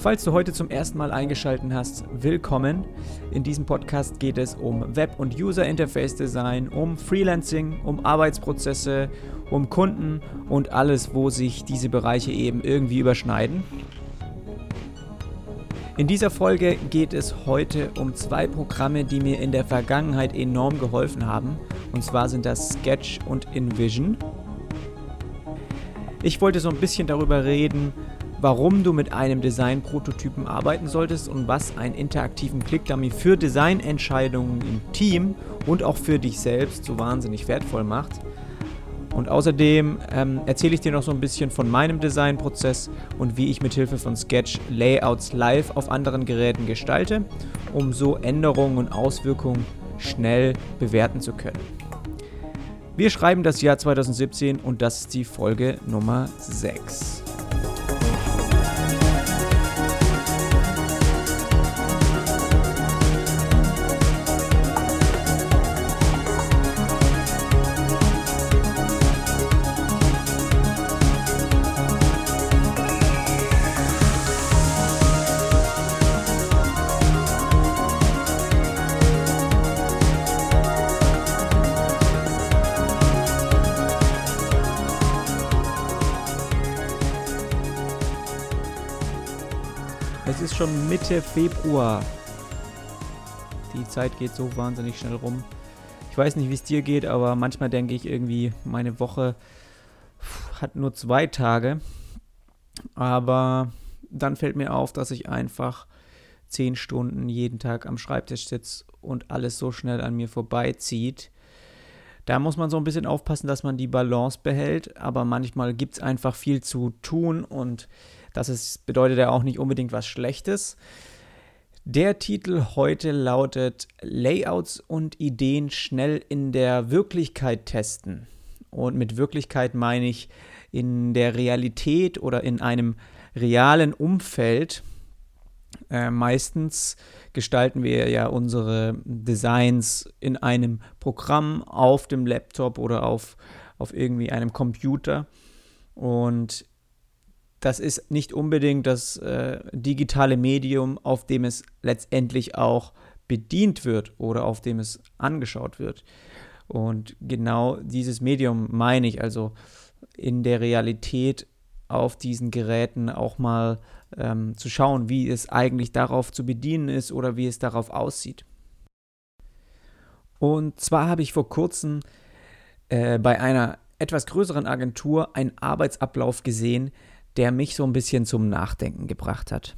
Falls du heute zum ersten Mal eingeschaltet hast, willkommen. In diesem Podcast geht es um Web- und User Interface Design, um Freelancing, um Arbeitsprozesse, um Kunden und alles, wo sich diese Bereiche eben irgendwie überschneiden. In dieser Folge geht es heute um zwei Programme, die mir in der Vergangenheit enorm geholfen haben. Und zwar sind das Sketch und InVision. Ich wollte so ein bisschen darüber reden, warum du mit einem Design-Prototypen arbeiten solltest und was einen interaktiven Click-Dummy für Designentscheidungen im Team und auch für dich selbst so wahnsinnig wertvoll macht. Und außerdem ähm, erzähle ich dir noch so ein bisschen von meinem Designprozess und wie ich mit Hilfe von Sketch Layouts live auf anderen Geräten gestalte, um so Änderungen und Auswirkungen schnell bewerten zu können. Wir schreiben das Jahr 2017 und das ist die Folge Nummer 6. Mitte Februar. Die Zeit geht so wahnsinnig schnell rum. Ich weiß nicht, wie es dir geht, aber manchmal denke ich irgendwie, meine Woche hat nur zwei Tage. Aber dann fällt mir auf, dass ich einfach zehn Stunden jeden Tag am Schreibtisch sitze und alles so schnell an mir vorbeizieht. Da muss man so ein bisschen aufpassen, dass man die Balance behält, aber manchmal gibt es einfach viel zu tun und das ist, bedeutet ja auch nicht unbedingt was Schlechtes. Der Titel heute lautet Layouts und Ideen schnell in der Wirklichkeit testen. Und mit Wirklichkeit meine ich in der Realität oder in einem realen Umfeld. Äh, meistens gestalten wir ja unsere Designs in einem Programm auf dem Laptop oder auf, auf irgendwie einem Computer. Und das ist nicht unbedingt das äh, digitale Medium, auf dem es letztendlich auch bedient wird oder auf dem es angeschaut wird. Und genau dieses Medium meine ich also in der Realität auf diesen Geräten auch mal ähm, zu schauen, wie es eigentlich darauf zu bedienen ist oder wie es darauf aussieht. Und zwar habe ich vor kurzem äh, bei einer etwas größeren Agentur einen Arbeitsablauf gesehen, der mich so ein bisschen zum Nachdenken gebracht hat.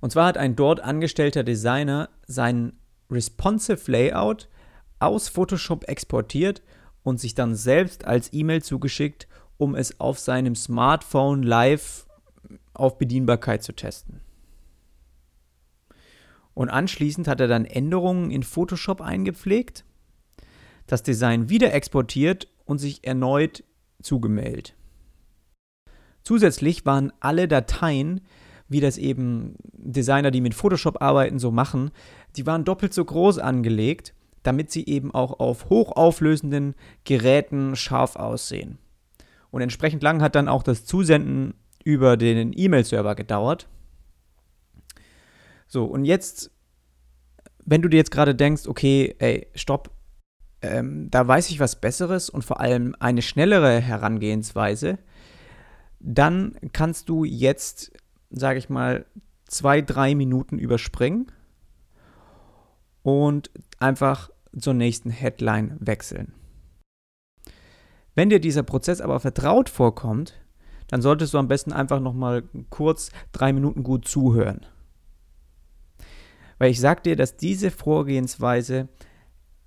Und zwar hat ein dort angestellter Designer sein responsive Layout aus Photoshop exportiert und sich dann selbst als E-Mail zugeschickt, um es auf seinem Smartphone live auf Bedienbarkeit zu testen. Und anschließend hat er dann Änderungen in Photoshop eingepflegt, das Design wieder exportiert und sich erneut zugemeldet. Zusätzlich waren alle Dateien, wie das eben Designer, die mit Photoshop arbeiten, so machen, die waren doppelt so groß angelegt, damit sie eben auch auf hochauflösenden Geräten scharf aussehen. Und entsprechend lang hat dann auch das Zusenden über den E-Mail-Server gedauert. So, und jetzt, wenn du dir jetzt gerade denkst, okay, ey, stopp, ähm, da weiß ich was Besseres und vor allem eine schnellere Herangehensweise, dann kannst du jetzt, sage ich mal, zwei, drei Minuten überspringen und einfach zur nächsten Headline wechseln. Wenn dir dieser Prozess aber vertraut vorkommt, dann solltest du am besten einfach nochmal kurz drei Minuten gut zuhören. Weil ich sage dir, dass diese Vorgehensweise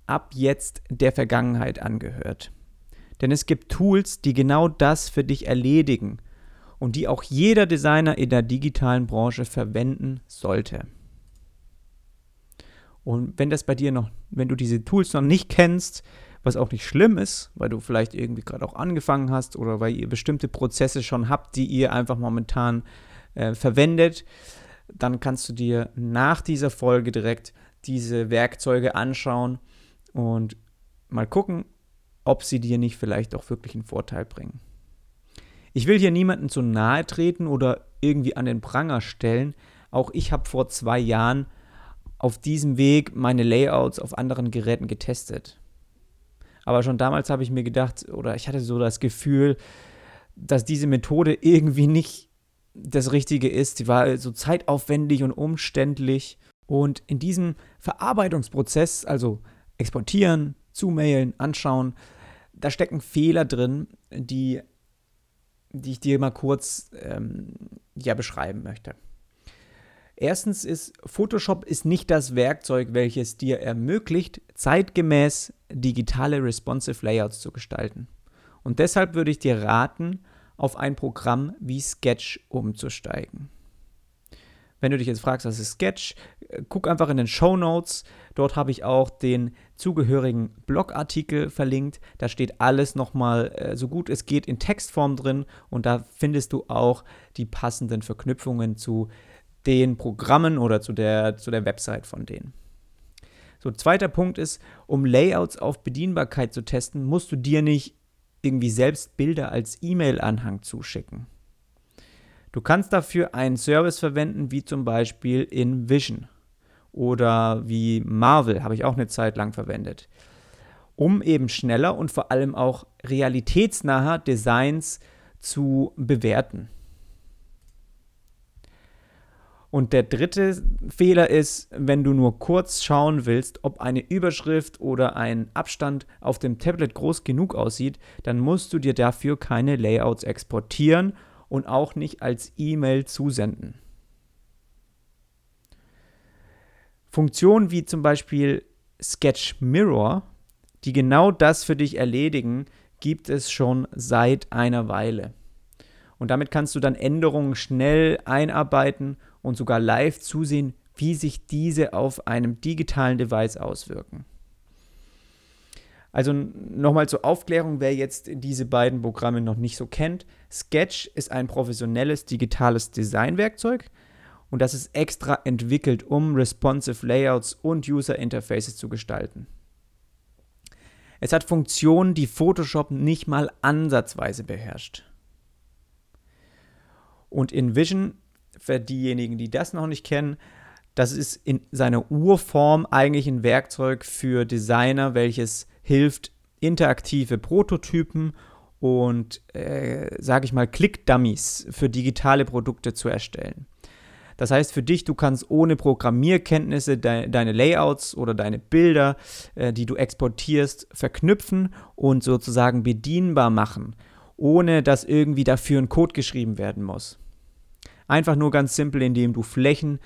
ab jetzt der Vergangenheit angehört. Denn es gibt Tools, die genau das für dich erledigen und die auch jeder Designer in der digitalen Branche verwenden sollte. Und wenn das bei dir noch, wenn du diese Tools noch nicht kennst, was auch nicht schlimm ist, weil du vielleicht irgendwie gerade auch angefangen hast oder weil ihr bestimmte Prozesse schon habt, die ihr einfach momentan äh, verwendet, dann kannst du dir nach dieser Folge direkt diese Werkzeuge anschauen und mal gucken, ob sie dir nicht vielleicht auch wirklich einen Vorteil bringen. Ich will hier niemanden zu nahe treten oder irgendwie an den Pranger stellen. Auch ich habe vor zwei Jahren auf diesem Weg meine Layouts auf anderen Geräten getestet. Aber schon damals habe ich mir gedacht, oder ich hatte so das Gefühl, dass diese Methode irgendwie nicht das Richtige ist. Sie war so zeitaufwendig und umständlich. Und in diesem Verarbeitungsprozess, also exportieren, zumailen, anschauen, da stecken Fehler drin, die, die ich dir mal kurz ähm, ja, beschreiben möchte. Erstens ist Photoshop ist nicht das Werkzeug, welches dir ermöglicht, zeitgemäß digitale responsive Layouts zu gestalten. Und deshalb würde ich dir raten, auf ein Programm wie Sketch umzusteigen. Wenn du dich jetzt fragst, was ist Sketch, äh, guck einfach in den Show Notes. Dort habe ich auch den zugehörigen Blogartikel verlinkt. Da steht alles nochmal äh, so gut es geht in Textform drin und da findest du auch die passenden Verknüpfungen zu den Programmen oder zu der, zu der Website von denen. So, zweiter Punkt ist, um Layouts auf Bedienbarkeit zu testen, musst du dir nicht irgendwie selbst Bilder als E-Mail-Anhang zuschicken. Du kannst dafür einen Service verwenden, wie zum Beispiel in Vision oder wie Marvel, habe ich auch eine Zeit lang verwendet, um eben schneller und vor allem auch realitätsnaher Designs zu bewerten. Und der dritte Fehler ist, wenn du nur kurz schauen willst, ob eine Überschrift oder ein Abstand auf dem Tablet groß genug aussieht, dann musst du dir dafür keine Layouts exportieren und auch nicht als E-Mail zusenden. Funktionen wie zum Beispiel Sketch Mirror, die genau das für dich erledigen, gibt es schon seit einer Weile. Und damit kannst du dann Änderungen schnell einarbeiten und sogar live zusehen, wie sich diese auf einem digitalen Device auswirken. Also nochmal zur Aufklärung, wer jetzt diese beiden Programme noch nicht so kennt. Sketch ist ein professionelles digitales Designwerkzeug und das ist extra entwickelt, um responsive Layouts und User Interfaces zu gestalten. Es hat Funktionen, die Photoshop nicht mal ansatzweise beherrscht. Und in Vision für diejenigen, die das noch nicht kennen, das ist in seiner Urform eigentlich ein Werkzeug für Designer, welches hilft, interaktive Prototypen und, äh, sage ich mal, Click-Dummies für digitale Produkte zu erstellen. Das heißt für dich, du kannst ohne Programmierkenntnisse de deine Layouts oder deine Bilder, äh, die du exportierst, verknüpfen und sozusagen bedienbar machen, ohne dass irgendwie dafür ein Code geschrieben werden muss. Einfach nur ganz simpel, indem du Flächen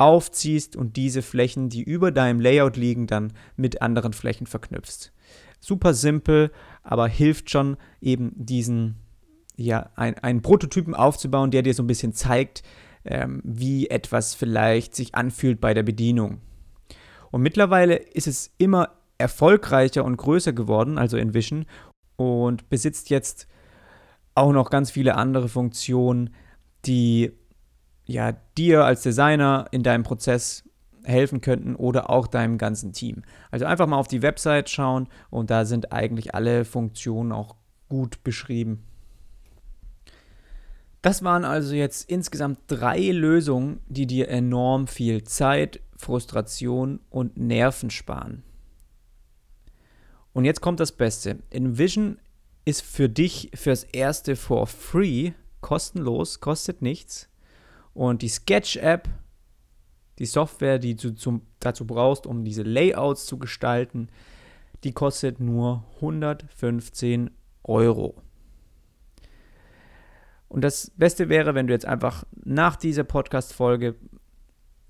aufziehst und diese Flächen, die über deinem Layout liegen, dann mit anderen Flächen verknüpfst. Super simpel, aber hilft schon eben diesen, ja, ein, einen Prototypen aufzubauen, der dir so ein bisschen zeigt, ähm, wie etwas vielleicht sich anfühlt bei der Bedienung. Und mittlerweile ist es immer erfolgreicher und größer geworden, also in Vision, und besitzt jetzt auch noch ganz viele andere Funktionen, die ja, dir als Designer in deinem Prozess helfen könnten oder auch deinem ganzen Team. Also einfach mal auf die Website schauen und da sind eigentlich alle Funktionen auch gut beschrieben. Das waren also jetzt insgesamt drei Lösungen, die dir enorm viel Zeit, Frustration und Nerven sparen. Und jetzt kommt das Beste. InVision ist für dich fürs erste for free, kostenlos, kostet nichts. Und die Sketch-App, die Software, die du zum, dazu brauchst, um diese Layouts zu gestalten, die kostet nur 115 Euro. Und das Beste wäre, wenn du jetzt einfach nach dieser Podcast-Folge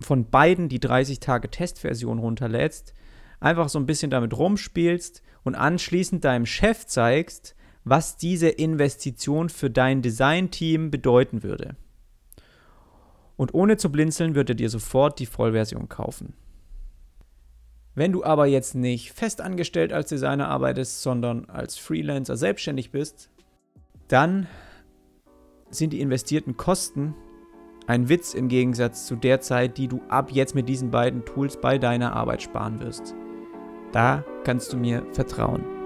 von beiden die 30 Tage Testversion runterlädst, einfach so ein bisschen damit rumspielst und anschließend deinem Chef zeigst, was diese Investition für dein Design-Team bedeuten würde. Und ohne zu blinzeln wird er dir sofort die Vollversion kaufen. Wenn du aber jetzt nicht festangestellt als Designer arbeitest, sondern als Freelancer selbstständig bist, dann sind die investierten Kosten ein Witz im Gegensatz zu der Zeit, die du ab jetzt mit diesen beiden Tools bei deiner Arbeit sparen wirst. Da kannst du mir vertrauen.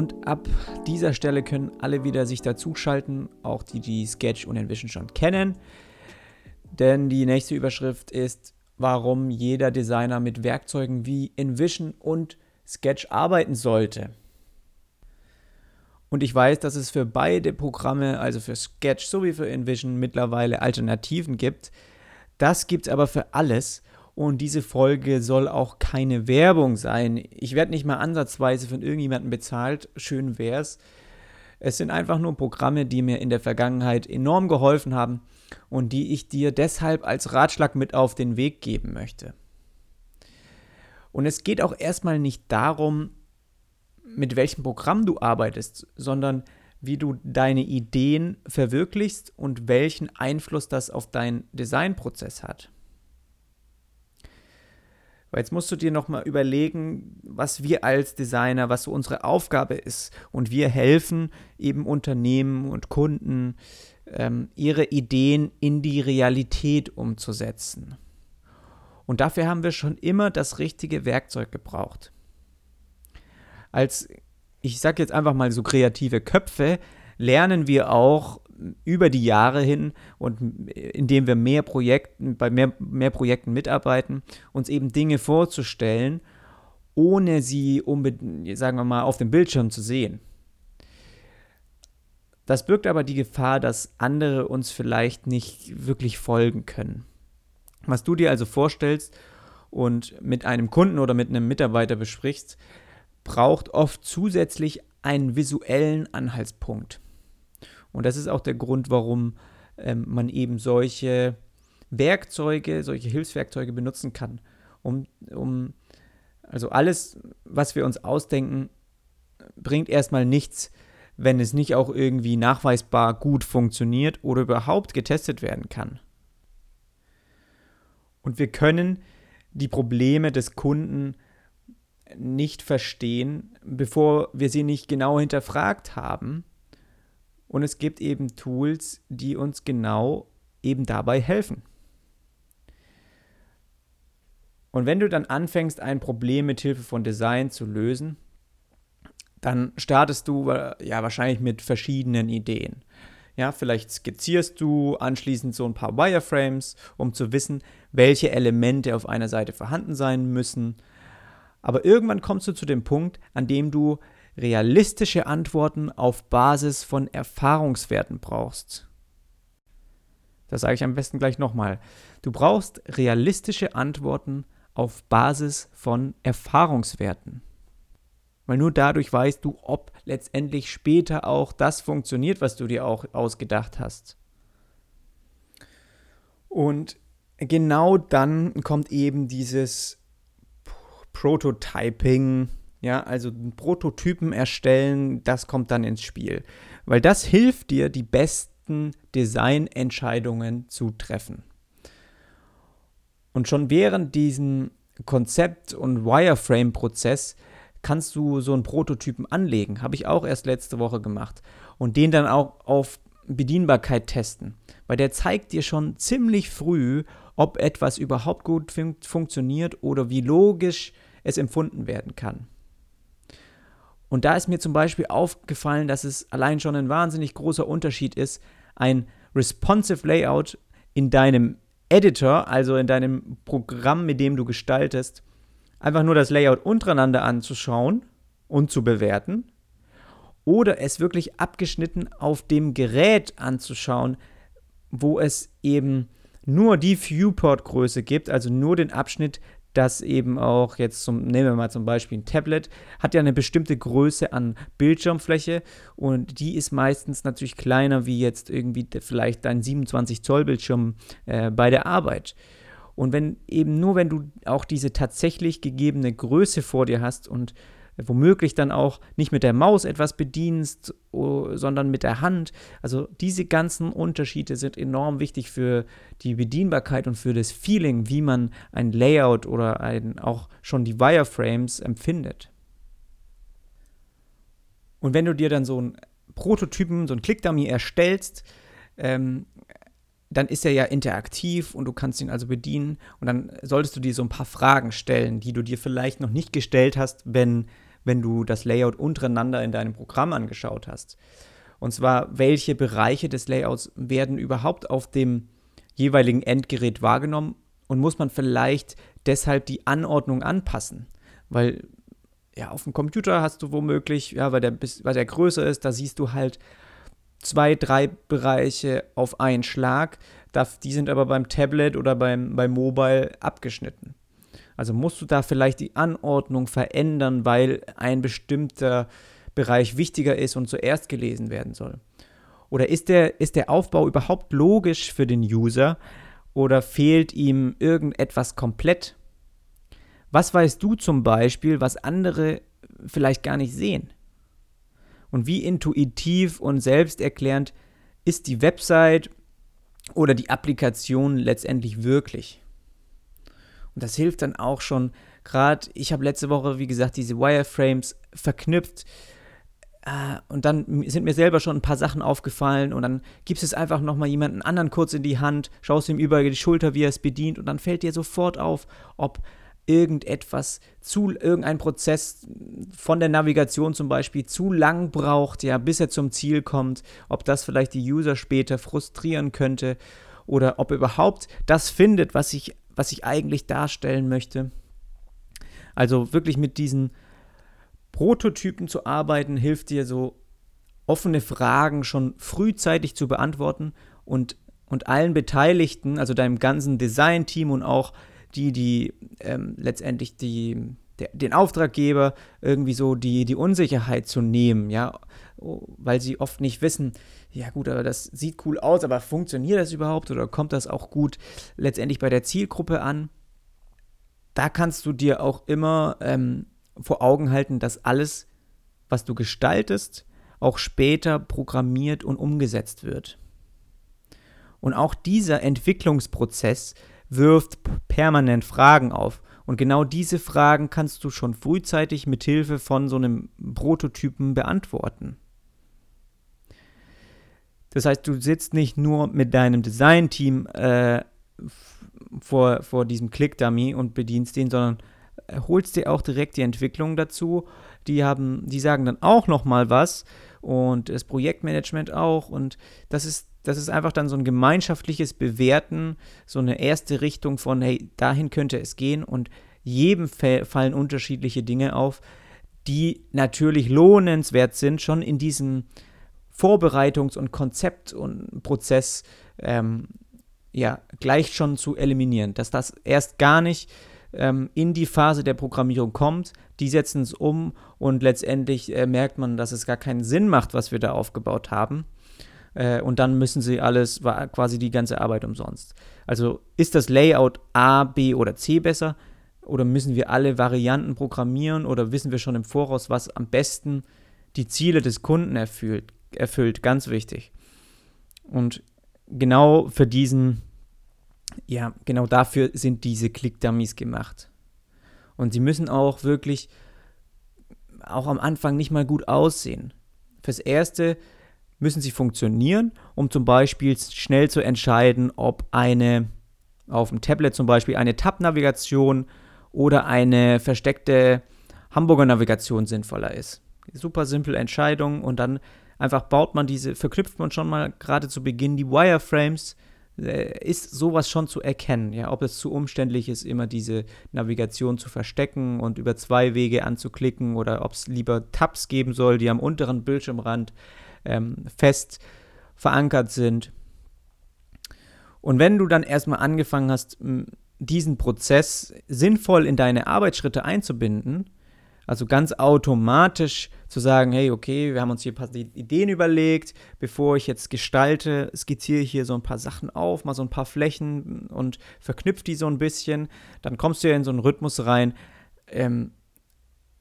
Und ab dieser Stelle können alle wieder sich dazuschalten, auch die, die Sketch und Envision schon kennen. Denn die nächste Überschrift ist, warum jeder Designer mit Werkzeugen wie Envision und Sketch arbeiten sollte. Und ich weiß, dass es für beide Programme, also für Sketch sowie für Envision, mittlerweile Alternativen gibt. Das gibt es aber für alles. Und diese Folge soll auch keine Werbung sein. Ich werde nicht mal ansatzweise von irgendjemandem bezahlt. Schön wär's. Es sind einfach nur Programme, die mir in der Vergangenheit enorm geholfen haben und die ich dir deshalb als Ratschlag mit auf den Weg geben möchte. Und es geht auch erstmal nicht darum, mit welchem Programm du arbeitest, sondern wie du deine Ideen verwirklichst und welchen Einfluss das auf deinen Designprozess hat. Weil jetzt musst du dir nochmal überlegen, was wir als Designer, was so unsere Aufgabe ist. Und wir helfen eben Unternehmen und Kunden, ähm, ihre Ideen in die Realität umzusetzen. Und dafür haben wir schon immer das richtige Werkzeug gebraucht. Als, ich sage jetzt einfach mal so kreative Köpfe, lernen wir auch über die Jahre hin und indem wir mehr Projekten, bei mehr, mehr Projekten mitarbeiten, uns eben Dinge vorzustellen, ohne sie unbedingt, sagen wir mal, auf dem Bildschirm zu sehen. Das birgt aber die Gefahr, dass andere uns vielleicht nicht wirklich folgen können. Was du dir also vorstellst und mit einem Kunden oder mit einem Mitarbeiter besprichst, braucht oft zusätzlich einen visuellen Anhaltspunkt. Und das ist auch der Grund, warum ähm, man eben solche Werkzeuge, solche Hilfswerkzeuge benutzen kann, um, um also alles, was wir uns ausdenken, bringt erstmal nichts, wenn es nicht auch irgendwie nachweisbar gut funktioniert oder überhaupt getestet werden kann. Und wir können die Probleme des Kunden nicht verstehen, bevor wir sie nicht genau hinterfragt haben und es gibt eben Tools, die uns genau eben dabei helfen. Und wenn du dann anfängst, ein Problem mit Hilfe von Design zu lösen, dann startest du ja wahrscheinlich mit verschiedenen Ideen. Ja, vielleicht skizzierst du anschließend so ein paar Wireframes, um zu wissen, welche Elemente auf einer Seite vorhanden sein müssen. Aber irgendwann kommst du zu dem Punkt, an dem du realistische Antworten auf Basis von Erfahrungswerten brauchst. Das sage ich am besten gleich nochmal. Du brauchst realistische Antworten auf Basis von Erfahrungswerten. Weil nur dadurch weißt du, ob letztendlich später auch das funktioniert, was du dir auch ausgedacht hast. Und genau dann kommt eben dieses Prototyping, ja, also Prototypen erstellen, das kommt dann ins Spiel. Weil das hilft dir, die besten Designentscheidungen zu treffen. Und schon während diesem Konzept- und Wireframe-Prozess kannst du so einen Prototypen anlegen. Habe ich auch erst letzte Woche gemacht. Und den dann auch auf Bedienbarkeit testen. Weil der zeigt dir schon ziemlich früh, ob etwas überhaupt gut fun funktioniert oder wie logisch es empfunden werden kann. Und da ist mir zum Beispiel aufgefallen, dass es allein schon ein wahnsinnig großer Unterschied ist, ein responsive Layout in deinem Editor, also in deinem Programm, mit dem du gestaltest, einfach nur das Layout untereinander anzuschauen und zu bewerten. Oder es wirklich abgeschnitten auf dem Gerät anzuschauen, wo es eben nur die Viewport-Größe gibt, also nur den Abschnitt, dass eben auch jetzt zum, nehmen wir mal zum Beispiel ein Tablet, hat ja eine bestimmte Größe an Bildschirmfläche und die ist meistens natürlich kleiner wie jetzt irgendwie vielleicht dein 27 Zoll Bildschirm äh, bei der Arbeit. Und wenn eben nur wenn du auch diese tatsächlich gegebene Größe vor dir hast und womöglich dann auch nicht mit der Maus etwas bedienst, sondern mit der Hand. Also diese ganzen Unterschiede sind enorm wichtig für die Bedienbarkeit und für das Feeling, wie man ein Layout oder ein, auch schon die Wireframes empfindet. Und wenn du dir dann so einen Prototypen, so einen Clickdummy erstellst, ähm, dann ist er ja interaktiv und du kannst ihn also bedienen. Und dann solltest du dir so ein paar Fragen stellen, die du dir vielleicht noch nicht gestellt hast, wenn wenn du das Layout untereinander in deinem Programm angeschaut hast. Und zwar, welche Bereiche des Layouts werden überhaupt auf dem jeweiligen Endgerät wahrgenommen und muss man vielleicht deshalb die Anordnung anpassen? Weil ja, auf dem Computer hast du womöglich, ja, weil der, weil der größer ist, da siehst du halt zwei, drei Bereiche auf einen Schlag. Die sind aber beim Tablet oder beim, beim Mobile abgeschnitten. Also musst du da vielleicht die Anordnung verändern, weil ein bestimmter Bereich wichtiger ist und zuerst gelesen werden soll. Oder ist der, ist der Aufbau überhaupt logisch für den User oder fehlt ihm irgendetwas komplett? Was weißt du zum Beispiel, was andere vielleicht gar nicht sehen? Und wie intuitiv und selbsterklärend ist die Website oder die Applikation letztendlich wirklich? Und das hilft dann auch schon. Gerade, ich habe letzte Woche, wie gesagt, diese Wireframes verknüpft äh, und dann sind mir selber schon ein paar Sachen aufgefallen und dann gibst es einfach nochmal jemanden anderen kurz in die Hand, schaust ihm über die Schulter, wie er es bedient und dann fällt dir sofort auf, ob irgendetwas zu, irgendein Prozess von der Navigation zum Beispiel zu lang braucht, ja, bis er zum Ziel kommt, ob das vielleicht die User später frustrieren könnte oder ob er überhaupt das findet, was ich, was ich eigentlich darstellen möchte. Also wirklich mit diesen Prototypen zu arbeiten, hilft dir so offene Fragen schon frühzeitig zu beantworten und, und allen Beteiligten, also deinem ganzen Design-Team und auch die, die ähm, letztendlich die, der, den Auftraggeber irgendwie so die, die Unsicherheit zu nehmen, ja, weil sie oft nicht wissen, ja gut, aber das sieht cool aus, aber funktioniert das überhaupt oder kommt das auch gut letztendlich bei der Zielgruppe an? Da kannst du dir auch immer ähm, vor Augen halten, dass alles, was du gestaltest, auch später programmiert und umgesetzt wird. Und auch dieser Entwicklungsprozess wirft permanent Fragen auf. Und genau diese Fragen kannst du schon frühzeitig mit Hilfe von so einem Prototypen beantworten. Das heißt, du sitzt nicht nur mit deinem Design-Team äh, vor, vor diesem Click-Dummy und bedienst den, sondern holst dir auch direkt die Entwicklung dazu. Die haben, die sagen dann auch noch mal was und das Projektmanagement auch und das ist das ist einfach dann so ein gemeinschaftliches Bewerten, so eine erste Richtung von hey, dahin könnte es gehen. Und jedem fallen unterschiedliche Dinge auf, die natürlich lohnenswert sind, schon in diesem Vorbereitungs- und Konzept- und Prozess ähm, ja, gleich schon zu eliminieren, dass das erst gar nicht ähm, in die Phase der Programmierung kommt, die setzen es um und letztendlich äh, merkt man, dass es gar keinen Sinn macht, was wir da aufgebaut haben. Äh, und dann müssen sie alles, quasi die ganze Arbeit umsonst. Also ist das Layout A, B oder C besser? Oder müssen wir alle Varianten programmieren oder wissen wir schon im Voraus, was am besten die Ziele des Kunden erfüllt? erfüllt ganz wichtig. Und genau für diesen ja, genau dafür sind diese Click-Dummies gemacht. Und sie müssen auch wirklich, auch am Anfang nicht mal gut aussehen. Fürs Erste müssen sie funktionieren, um zum Beispiel schnell zu entscheiden, ob eine auf dem Tablet zum Beispiel eine Tab-Navigation oder eine versteckte Hamburger Navigation sinnvoller ist. Super simple Entscheidung und dann einfach baut man diese, verknüpft man schon mal gerade zu Beginn die Wireframes äh, ist sowas schon zu erkennen, ja, ob es zu umständlich ist, immer diese Navigation zu verstecken und über zwei Wege anzuklicken oder ob es lieber Tabs geben soll, die am unteren Bildschirmrand ähm, fest verankert sind. Und wenn du dann erstmal angefangen hast, diesen Prozess sinnvoll in deine Arbeitsschritte einzubinden, also ganz automatisch zu sagen, hey, okay, wir haben uns hier ein paar Ideen überlegt, bevor ich jetzt gestalte, skizziere ich hier so ein paar Sachen auf, mal so ein paar Flächen und verknüpfe die so ein bisschen. Dann kommst du ja in so einen Rhythmus rein, ähm,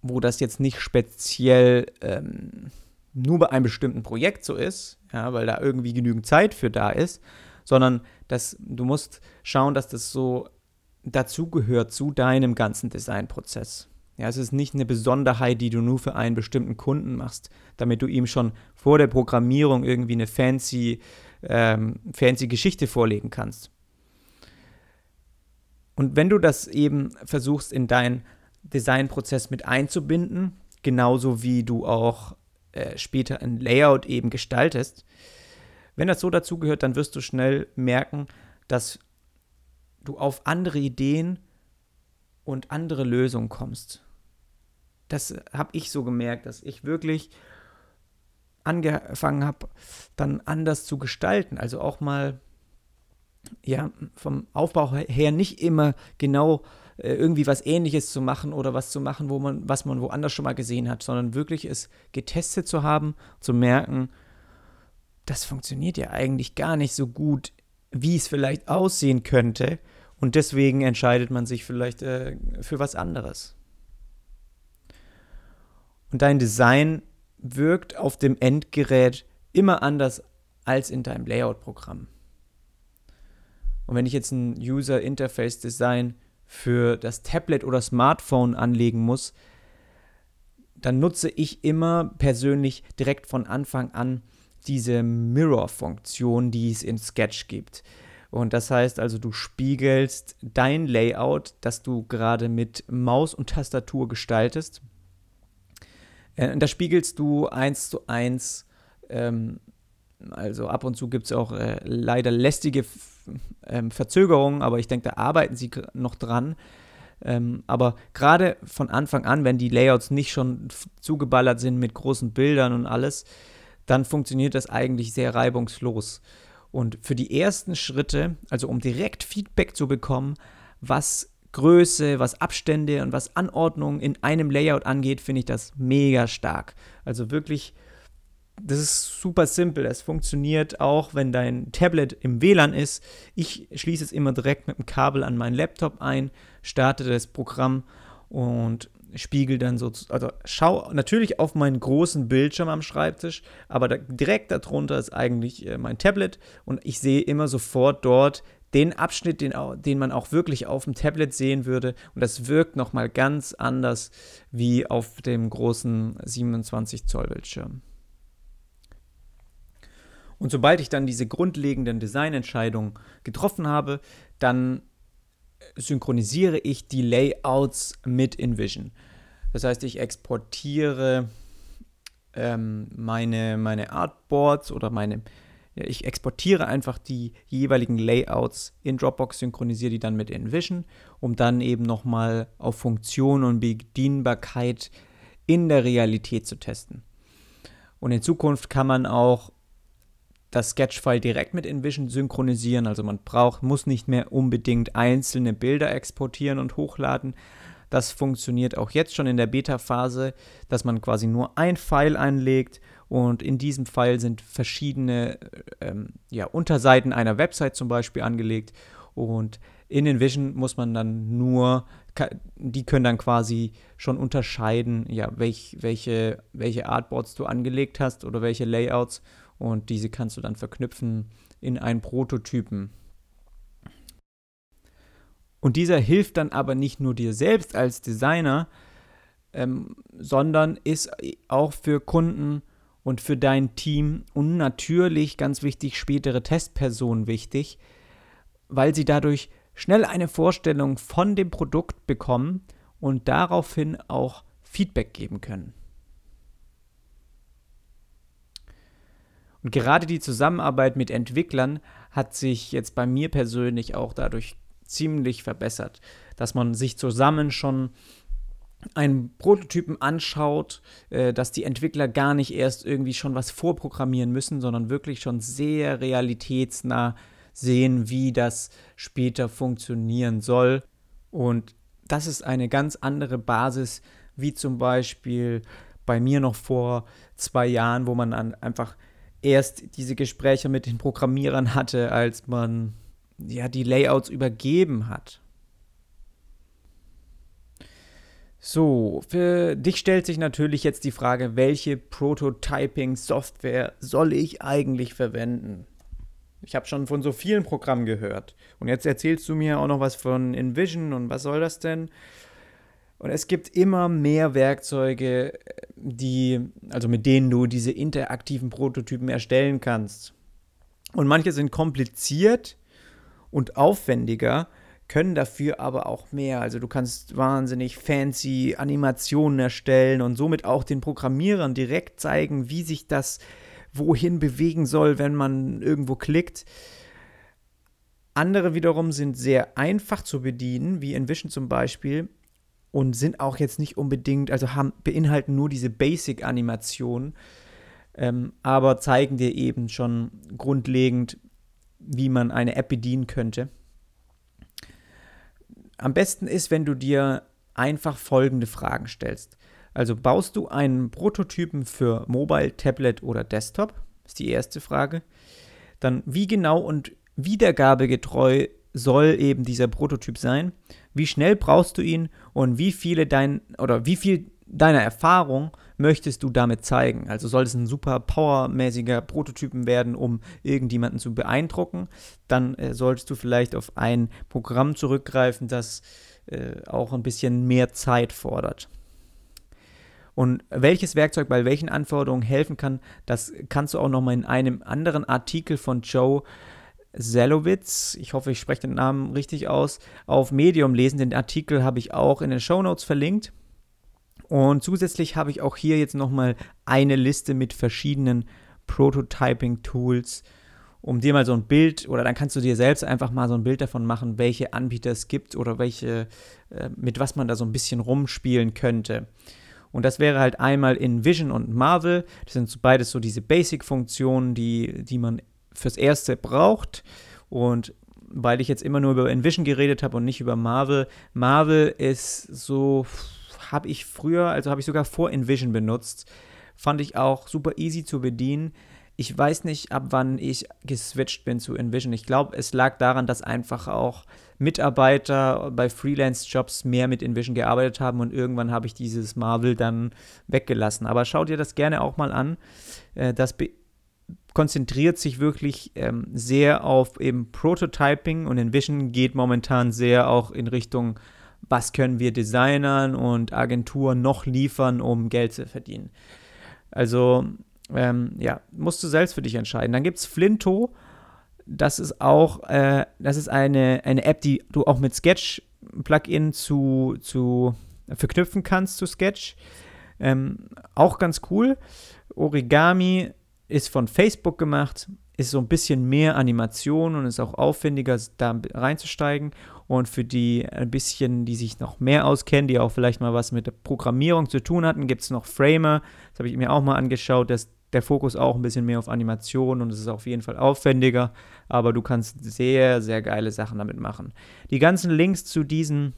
wo das jetzt nicht speziell ähm, nur bei einem bestimmten Projekt so ist, ja, weil da irgendwie genügend Zeit für da ist, sondern dass du musst schauen, dass das so dazugehört zu deinem ganzen Designprozess. Ja, es ist nicht eine Besonderheit, die du nur für einen bestimmten Kunden machst, damit du ihm schon vor der Programmierung irgendwie eine fancy, ähm, fancy Geschichte vorlegen kannst. Und wenn du das eben versuchst in deinen Designprozess mit einzubinden, genauso wie du auch äh, später ein Layout eben gestaltest. Wenn das so dazugehört, dann wirst du schnell merken, dass du auf andere Ideen und andere Lösungen kommst. Das habe ich so gemerkt, dass ich wirklich angefangen habe, dann anders zu gestalten. Also auch mal, ja, vom Aufbau her nicht immer genau äh, irgendwie was ähnliches zu machen oder was zu machen, wo man, was man woanders schon mal gesehen hat, sondern wirklich es getestet zu haben, zu merken, das funktioniert ja eigentlich gar nicht so gut, wie es vielleicht aussehen könnte. Und deswegen entscheidet man sich vielleicht äh, für was anderes. Und dein Design wirkt auf dem Endgerät immer anders als in deinem Layout-Programm. Und wenn ich jetzt ein User Interface Design für das Tablet oder Smartphone anlegen muss, dann nutze ich immer persönlich direkt von Anfang an diese Mirror-Funktion, die es in Sketch gibt. Und das heißt also, du spiegelst dein Layout, das du gerade mit Maus und Tastatur gestaltest. Äh, da spiegelst du eins zu eins. Ähm, also ab und zu gibt es auch äh, leider lästige ähm, Verzögerungen, aber ich denke, da arbeiten sie noch dran. Ähm, aber gerade von Anfang an, wenn die Layouts nicht schon zugeballert sind mit großen Bildern und alles, dann funktioniert das eigentlich sehr reibungslos. Und für die ersten Schritte, also um direkt Feedback zu bekommen, was Größe, was Abstände und was Anordnung in einem Layout angeht, finde ich das mega stark. Also wirklich das ist super simpel. Es funktioniert auch, wenn dein Tablet im WLAN ist. Ich schließe es immer direkt mit dem Kabel an meinen Laptop ein, starte das Programm und spiegel dann so, also schau natürlich auf meinen großen Bildschirm am Schreibtisch, aber da, direkt darunter ist eigentlich äh, mein Tablet und ich sehe immer sofort dort den Abschnitt, den, den man auch wirklich auf dem Tablet sehen würde und das wirkt nochmal ganz anders wie auf dem großen 27 Zoll Bildschirm. Und sobald ich dann diese grundlegenden Designentscheidungen getroffen habe, dann synchronisiere ich die Layouts mit InVision. Das heißt, ich exportiere ähm, meine, meine Artboards oder meine, ich exportiere einfach die jeweiligen Layouts in Dropbox, synchronisiere die dann mit InVision, um dann eben nochmal auf Funktion und Bedienbarkeit in der Realität zu testen. Und in Zukunft kann man auch das Sketch-File direkt mit InVision synchronisieren. Also man braucht, muss nicht mehr unbedingt einzelne Bilder exportieren und hochladen. Das funktioniert auch jetzt schon in der Beta-Phase, dass man quasi nur ein File einlegt und in diesem File sind verschiedene ähm, ja, Unterseiten einer Website zum Beispiel angelegt und in InVision muss man dann nur, die können dann quasi schon unterscheiden, ja, welch, welche, welche Artboards du angelegt hast oder welche Layouts und diese kannst du dann verknüpfen in einen Prototypen. Und dieser hilft dann aber nicht nur dir selbst als Designer, ähm, sondern ist auch für Kunden und für dein Team und natürlich ganz wichtig spätere Testpersonen wichtig, weil sie dadurch schnell eine Vorstellung von dem Produkt bekommen und daraufhin auch Feedback geben können. Und gerade die Zusammenarbeit mit Entwicklern hat sich jetzt bei mir persönlich auch dadurch ziemlich verbessert, dass man sich zusammen schon einen Prototypen anschaut, äh, dass die Entwickler gar nicht erst irgendwie schon was vorprogrammieren müssen, sondern wirklich schon sehr realitätsnah sehen, wie das später funktionieren soll. Und das ist eine ganz andere Basis, wie zum Beispiel bei mir noch vor zwei Jahren, wo man dann einfach erst diese Gespräche mit den Programmierern hatte, als man ja die Layouts übergeben hat. So, für dich stellt sich natürlich jetzt die Frage, welche Prototyping-Software soll ich eigentlich verwenden? Ich habe schon von so vielen Programmen gehört. Und jetzt erzählst du mir auch noch was von InVision und was soll das denn? Und es gibt immer mehr Werkzeuge, die, also mit denen du diese interaktiven Prototypen erstellen kannst. Und manche sind kompliziert und aufwendiger, können dafür aber auch mehr. Also du kannst wahnsinnig fancy Animationen erstellen und somit auch den Programmierern direkt zeigen, wie sich das wohin bewegen soll, wenn man irgendwo klickt. Andere wiederum sind sehr einfach zu bedienen, wie Envision zum Beispiel, und sind auch jetzt nicht unbedingt, also haben, beinhalten nur diese Basic-Animation, ähm, aber zeigen dir eben schon grundlegend, wie man eine App bedienen könnte. Am besten ist, wenn du dir einfach folgende Fragen stellst. Also baust du einen Prototypen für Mobile, Tablet oder Desktop? Ist die erste Frage. Dann wie genau und wiedergabegetreu soll eben dieser Prototyp sein? Wie schnell brauchst du ihn und wie viele dein oder wie viel deiner Erfahrung möchtest du damit zeigen? Also soll es ein super powermäßiger Prototypen werden, um irgendjemanden zu beeindrucken? Dann äh, solltest du vielleicht auf ein Programm zurückgreifen, das äh, auch ein bisschen mehr Zeit fordert. Und welches Werkzeug bei welchen Anforderungen helfen kann, das kannst du auch nochmal in einem anderen Artikel von Joe Zelowitz, ich hoffe, ich spreche den Namen richtig aus, auf Medium lesen. Den Artikel habe ich auch in den Show Notes verlinkt. Und zusätzlich habe ich auch hier jetzt nochmal eine Liste mit verschiedenen Prototyping-Tools, um dir mal so ein Bild, oder dann kannst du dir selbst einfach mal so ein Bild davon machen, welche Anbieter es gibt oder welche, äh, mit was man da so ein bisschen rumspielen könnte. Und das wäre halt einmal in Vision und Marvel. Das sind beides so diese Basic-Funktionen, die, die man fürs Erste braucht. Und weil ich jetzt immer nur über Envision geredet habe und nicht über Marvel, Marvel ist so, habe ich früher, also habe ich sogar vor Envision benutzt. Fand ich auch super easy zu bedienen. Ich weiß nicht, ab wann ich geswitcht bin zu Envision. Ich glaube, es lag daran, dass einfach auch Mitarbeiter bei Freelance-Jobs mehr mit Envision gearbeitet haben und irgendwann habe ich dieses Marvel dann weggelassen. Aber schau dir das gerne auch mal an. Äh, das konzentriert sich wirklich ähm, sehr auf eben Prototyping und Envision geht momentan sehr auch in Richtung, was können wir Designern und Agenturen noch liefern, um Geld zu verdienen. Also ähm, ja, musst du selbst für dich entscheiden. Dann gibt es Flinto. Das ist auch, äh, das ist eine, eine App, die du auch mit Sketch-Plugin zu, zu verknüpfen kannst zu Sketch. Ähm, auch ganz cool. Origami ist von Facebook gemacht, ist so ein bisschen mehr Animation und ist auch aufwendiger, da reinzusteigen. Und für die ein bisschen, die sich noch mehr auskennen, die auch vielleicht mal was mit der Programmierung zu tun hatten, gibt es noch Framer. Das habe ich mir auch mal angeschaut. Das der Fokus auch ein bisschen mehr auf Animation und es ist auf jeden Fall aufwendiger, aber du kannst sehr, sehr geile Sachen damit machen. Die ganzen Links zu diesen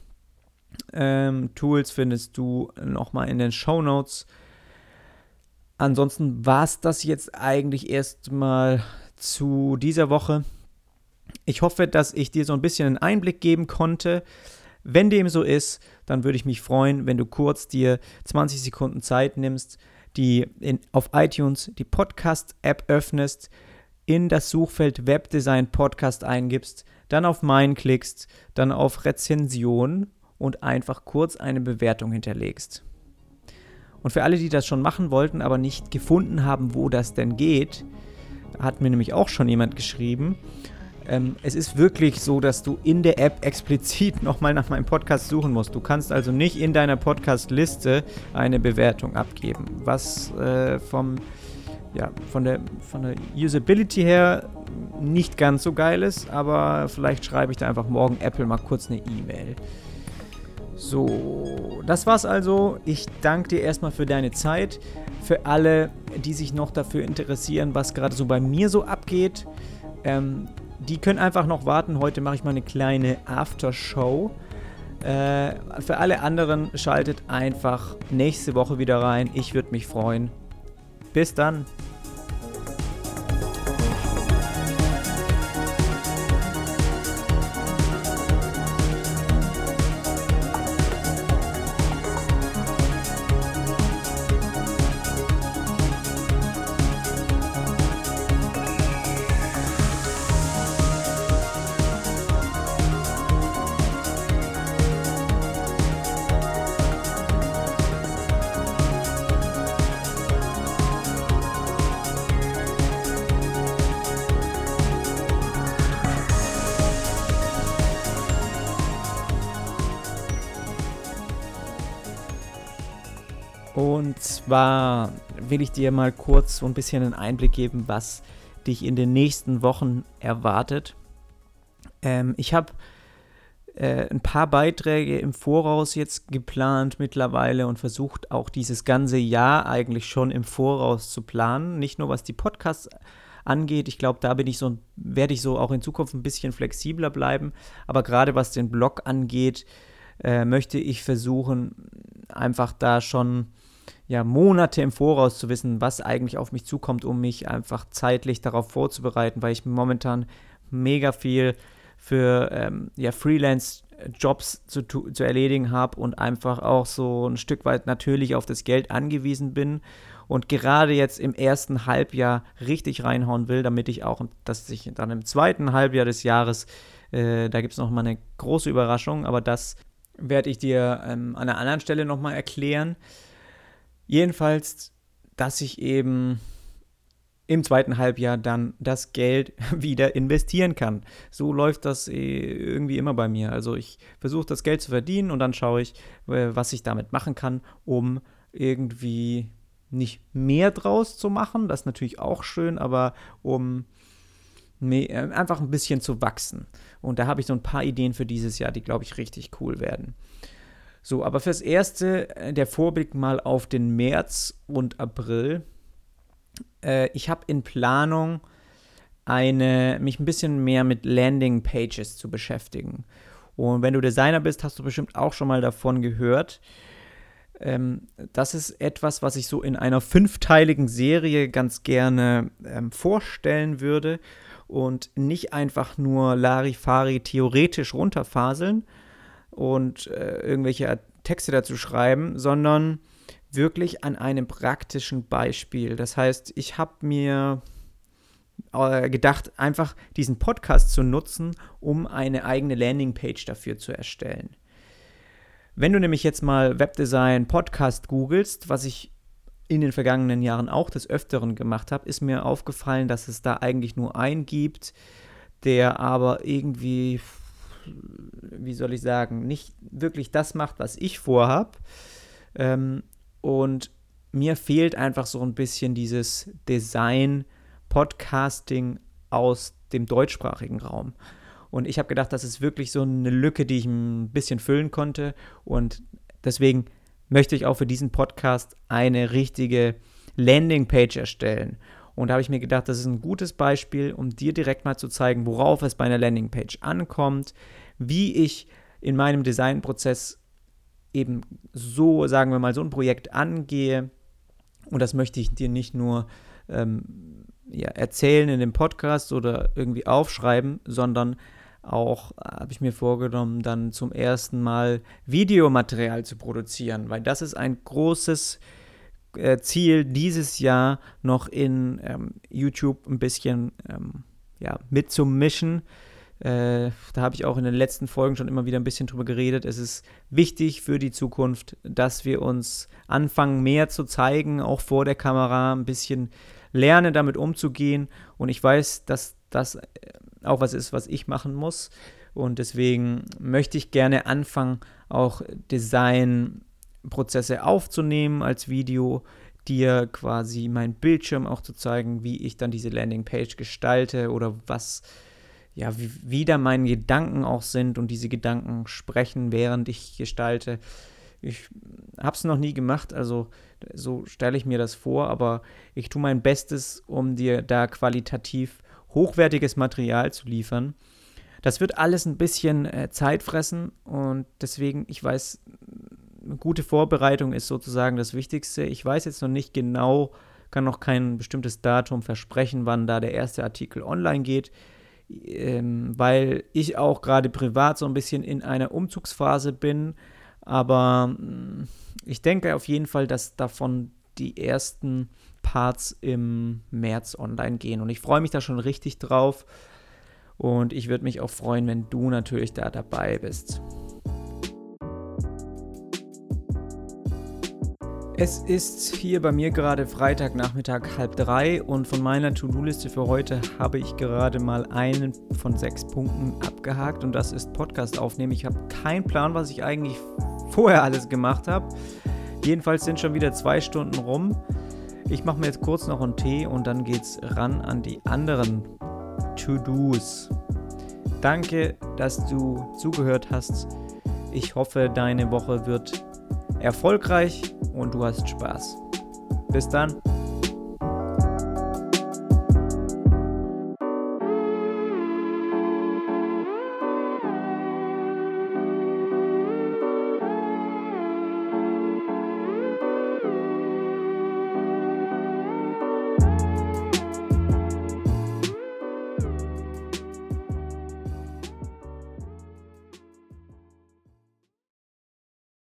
ähm, Tools findest du nochmal in den Show Notes. Ansonsten war es das jetzt eigentlich erstmal zu dieser Woche. Ich hoffe, dass ich dir so ein bisschen einen Einblick geben konnte. Wenn dem so ist, dann würde ich mich freuen, wenn du kurz dir 20 Sekunden Zeit nimmst, die in, auf iTunes die Podcast-App öffnest, in das Suchfeld Webdesign Podcast eingibst, dann auf meinen klickst, dann auf Rezension und einfach kurz eine Bewertung hinterlegst. Und für alle, die das schon machen wollten, aber nicht gefunden haben, wo das denn geht, hat mir nämlich auch schon jemand geschrieben. Ähm, es ist wirklich so, dass du in der App explizit nochmal nach meinem Podcast suchen musst. Du kannst also nicht in deiner Podcast-Liste eine Bewertung abgeben, was äh, vom, ja, von, der, von der Usability her nicht ganz so geil ist, aber vielleicht schreibe ich da einfach morgen Apple mal kurz eine E-Mail. So, das war's also. Ich danke dir erstmal für deine Zeit. Für alle, die sich noch dafür interessieren, was gerade so bei mir so abgeht. Ähm, die können einfach noch warten. Heute mache ich mal eine kleine Aftershow. Äh, für alle anderen schaltet einfach nächste Woche wieder rein. Ich würde mich freuen. Bis dann. Will ich dir mal kurz so ein bisschen einen Einblick geben, was dich in den nächsten Wochen erwartet. Ähm, ich habe äh, ein paar Beiträge im Voraus jetzt geplant mittlerweile und versucht auch dieses ganze Jahr eigentlich schon im Voraus zu planen. Nicht nur was die Podcasts angeht. Ich glaube, da bin ich so, werde ich so auch in Zukunft ein bisschen flexibler bleiben. Aber gerade was den Blog angeht, äh, möchte ich versuchen, einfach da schon ja, Monate im Voraus zu wissen, was eigentlich auf mich zukommt, um mich einfach zeitlich darauf vorzubereiten, weil ich momentan mega viel für ähm, ja, Freelance-Jobs zu, zu erledigen habe und einfach auch so ein Stück weit natürlich auf das Geld angewiesen bin und gerade jetzt im ersten Halbjahr richtig reinhauen will, damit ich auch, dass ich dann im zweiten Halbjahr des Jahres, äh, da gibt es nochmal eine große Überraschung, aber das werde ich dir ähm, an einer anderen Stelle nochmal erklären. Jedenfalls, dass ich eben im zweiten Halbjahr dann das Geld wieder investieren kann. So läuft das äh, irgendwie immer bei mir. Also ich versuche das Geld zu verdienen und dann schaue ich, was ich damit machen kann, um irgendwie nicht mehr draus zu machen. Das ist natürlich auch schön, aber um äh, einfach ein bisschen zu wachsen. Und da habe ich so ein paar Ideen für dieses Jahr, die, glaube ich, richtig cool werden. So, aber fürs Erste äh, der Vorblick mal auf den März und April. Äh, ich habe in Planung, eine, mich ein bisschen mehr mit Landing Pages zu beschäftigen. Und wenn du Designer bist, hast du bestimmt auch schon mal davon gehört. Ähm, das ist etwas, was ich so in einer fünfteiligen Serie ganz gerne ähm, vorstellen würde und nicht einfach nur Larifari theoretisch runterfaseln und äh, irgendwelche Texte dazu schreiben, sondern wirklich an einem praktischen Beispiel. Das heißt, ich habe mir äh, gedacht, einfach diesen Podcast zu nutzen, um eine eigene Landingpage dafür zu erstellen. Wenn du nämlich jetzt mal Webdesign Podcast googelst, was ich in den vergangenen Jahren auch des Öfteren gemacht habe, ist mir aufgefallen, dass es da eigentlich nur einen gibt, der aber irgendwie, wie soll ich sagen, nicht wirklich das macht, was ich vorhab. Ähm, und mir fehlt einfach so ein bisschen dieses Design, Podcasting aus dem deutschsprachigen Raum. Und ich habe gedacht, das ist wirklich so eine Lücke, die ich ein bisschen füllen konnte. Und deswegen möchte ich auch für diesen Podcast eine richtige Landingpage erstellen. Und da habe ich mir gedacht, das ist ein gutes Beispiel, um dir direkt mal zu zeigen, worauf es bei einer Landingpage ankommt, wie ich in meinem Designprozess eben so, sagen wir mal, so ein Projekt angehe. Und das möchte ich dir nicht nur ähm, ja, erzählen in dem Podcast oder irgendwie aufschreiben, sondern auch äh, habe ich mir vorgenommen, dann zum ersten Mal Videomaterial zu produzieren, weil das ist ein großes äh, Ziel dieses Jahr noch in ähm, YouTube ein bisschen ähm, ja, mitzumischen. Äh, da habe ich auch in den letzten Folgen schon immer wieder ein bisschen drüber geredet. Es ist wichtig für die Zukunft, dass wir uns anfangen, mehr zu zeigen, auch vor der Kamera, ein bisschen lernen, damit umzugehen. Und ich weiß, dass das äh, auch was ist, was ich machen muss. Und deswegen möchte ich gerne anfangen, auch Designprozesse aufzunehmen als Video, dir quasi mein Bildschirm auch zu zeigen, wie ich dann diese Landingpage gestalte oder was, ja, wie, wie da meine Gedanken auch sind und diese Gedanken sprechen, während ich gestalte. Ich habe es noch nie gemacht, also so stelle ich mir das vor, aber ich tue mein Bestes, um dir da qualitativ hochwertiges Material zu liefern. Das wird alles ein bisschen äh, Zeit fressen und deswegen, ich weiß, gute Vorbereitung ist sozusagen das Wichtigste. Ich weiß jetzt noch nicht genau, kann noch kein bestimmtes Datum versprechen, wann da der erste Artikel online geht, ähm, weil ich auch gerade privat so ein bisschen in einer Umzugsphase bin. Aber mm, ich denke auf jeden Fall, dass davon die ersten Parts im März online gehen. Und ich freue mich da schon richtig drauf. Und ich würde mich auch freuen, wenn du natürlich da dabei bist. Es ist hier bei mir gerade Freitagnachmittag halb drei und von meiner To-Do-Liste für heute habe ich gerade mal einen von sechs Punkten abgehakt und das ist Podcast aufnehmen. Ich habe keinen Plan, was ich eigentlich vorher alles gemacht habe. Jedenfalls sind schon wieder zwei Stunden rum. Ich mache mir jetzt kurz noch einen Tee und dann geht's ran an die anderen To-Dos. Danke, dass du zugehört hast. Ich hoffe, deine Woche wird erfolgreich und du hast Spaß. Bis dann.